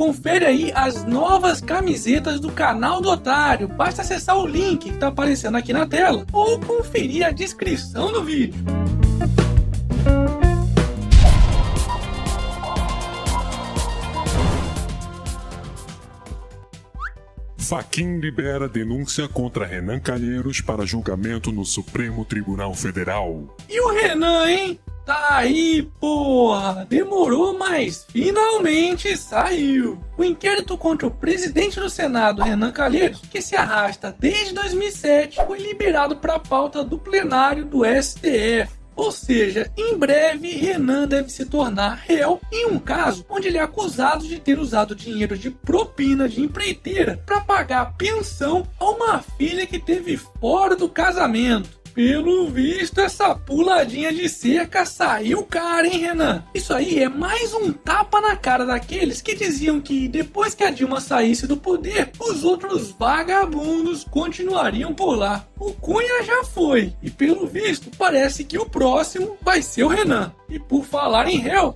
confere aí as novas camisetas do canal do Otário. Basta acessar o link que está aparecendo aqui na tela ou conferir a descrição do vídeo. Faquin libera denúncia contra Renan Calheiros para julgamento no Supremo Tribunal Federal. E o Renan, hein? Tá aí, porra! Demorou, mas finalmente saiu! O inquérito contra o presidente do Senado, Renan Calheiros, que se arrasta desde 2007, foi liberado para a pauta do plenário do STF. Ou seja, em breve Renan deve se tornar réu em um caso onde ele é acusado de ter usado dinheiro de propina de empreiteira para pagar pensão a uma filha que teve fora do casamento. Pelo visto, essa puladinha de cerca saiu cara, hein, Renan? Isso aí é mais um tapa na cara daqueles que diziam que depois que a Dilma saísse do poder, os outros vagabundos continuariam por lá. O Cunha já foi, e pelo visto, parece que o próximo vai ser o Renan. E por falar em réu,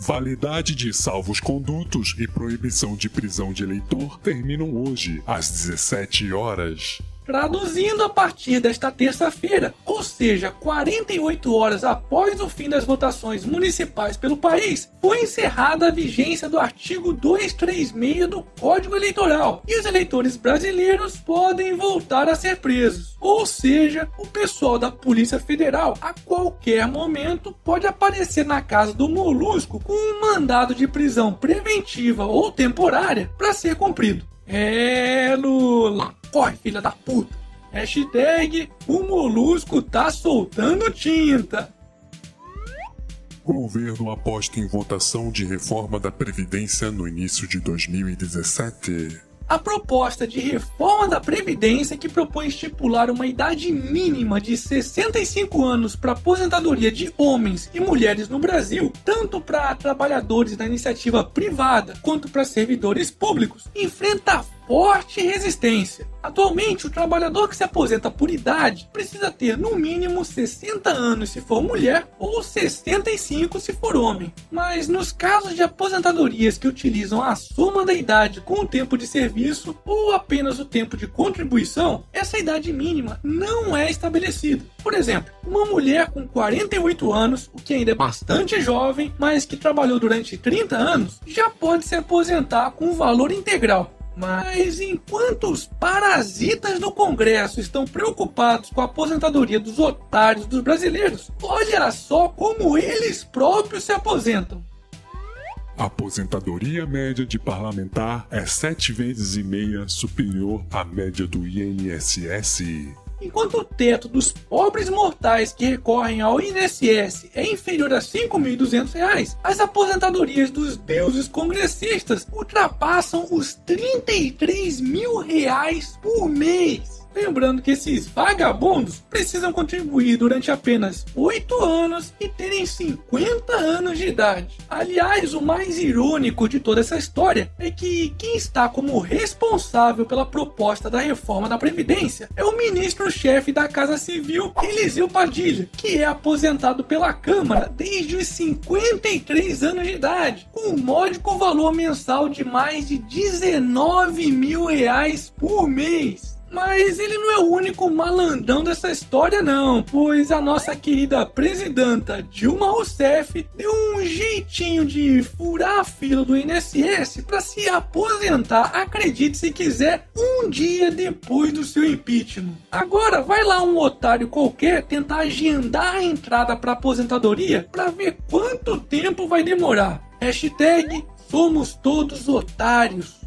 Validade de salvos condutos e proibição de prisão de eleitor terminam hoje, às 17 horas. Traduzindo a partir desta terça-feira, ou seja, 48 horas após o fim das votações municipais pelo país, foi encerrada a vigência do artigo 236 do Código Eleitoral e os eleitores brasileiros podem voltar a ser presos. Ou seja, o pessoal da Polícia Federal a qualquer momento pode aparecer na casa do Molusco com um mandado de prisão preventiva ou temporária para ser cumprido. É, Lula. Corre, filha da puta. Hashtag o molusco tá soltando tinta. Governo aposta em votação de reforma da Previdência no início de 2017 a proposta de reforma da Previdência que propõe estipular uma idade mínima de 65 anos para aposentadoria de homens e mulheres no Brasil, tanto para trabalhadores da iniciativa privada quanto para servidores públicos, enfrenta forte resistência. Atualmente, o trabalhador que se aposenta por idade precisa ter no mínimo 60 anos se for mulher ou 65 se for homem. Mas nos casos de aposentadorias que utilizam a soma da idade com o tempo de serviço ou apenas o tempo de contribuição, essa idade mínima não é estabelecida. Por exemplo, uma mulher com 48 anos, o que ainda é bastante jovem, mas que trabalhou durante 30 anos, já pode se aposentar com o valor integral mas enquanto os parasitas do Congresso estão preocupados com a aposentadoria dos otários dos brasileiros, olha só como eles próprios se aposentam. A aposentadoria média de parlamentar é sete vezes e meia superior à média do INSS. Enquanto o teto dos pobres mortais que recorrem ao INSS é inferior a R$ 5.200, as aposentadorias dos deuses congressistas ultrapassam os 33 mil reais por mês. Lembrando que esses vagabundos precisam contribuir durante apenas 8 anos e terem 50 anos de idade. Aliás, o mais irônico de toda essa história é que quem está como responsável pela proposta da reforma da Previdência é o ministro-chefe da Casa Civil, Eliseu Padilha, que é aposentado pela Câmara desde os 53 anos de idade, com um módico valor mensal de mais de 19 mil reais por mês. Mas ele não é o único malandrão dessa história, não, pois a nossa querida presidenta Dilma Rousseff deu um jeitinho de furar a fila do INSS para se aposentar, acredite se quiser, um dia depois do seu impeachment. Agora vai lá um otário qualquer tentar agendar a entrada para aposentadoria para ver quanto tempo vai demorar. Hashtag somos todos otários.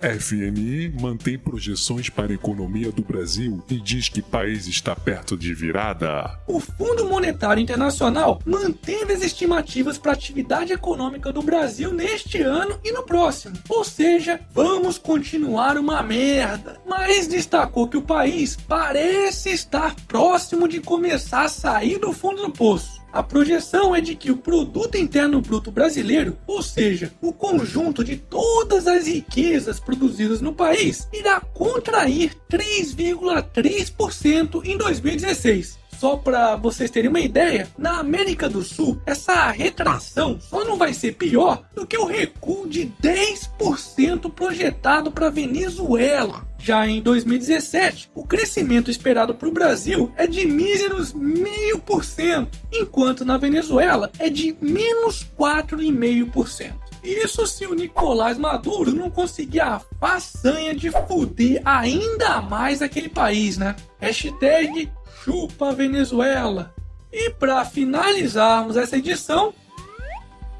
FMI mantém projeções para a economia do Brasil e diz que país está perto de virada. O Fundo Monetário Internacional manteve as estimativas para a atividade econômica do Brasil neste ano e no próximo. Ou seja, vamos continuar uma merda. Mas destacou que o país parece estar próximo de começar a sair do fundo do poço. A projeção é de que o produto interno bruto brasileiro, ou seja, o conjunto de todas as riquezas produzidas no país, irá contrair 3,3% em 2016 Só para vocês terem uma ideia, na América do Sul, essa retração só não vai ser pior do que o recuo de 10% projetado para Venezuela. Já em 2017, o crescimento esperado para o Brasil é de míseros 0,5%, enquanto na Venezuela é de menos 4,5%. Isso se o Nicolás Maduro não conseguir a façanha de fuder ainda mais aquele país, né? Hashtag chupa Venezuela. E para finalizarmos essa edição,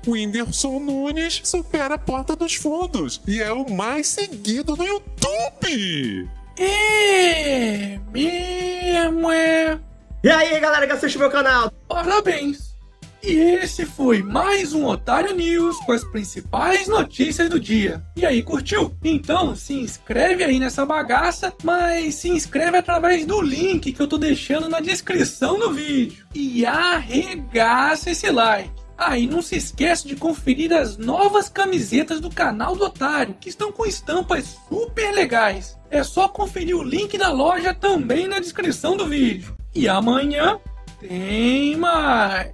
Whindersson Nunes supera a porta dos fundos e é o mais seguido no YouTube. É mesmo é. E aí, galera que assiste meu canal? Parabéns! E esse foi mais um Otário News com as principais notícias do dia. E aí, curtiu? Então se inscreve aí nessa bagaça, mas se inscreve através do link que eu tô deixando na descrição do vídeo. E arregaça esse like. Ah, não se esquece de conferir as novas camisetas do canal do Otário, que estão com estampas super legais. É só conferir o link da loja também na descrição do vídeo. E amanhã tem mais.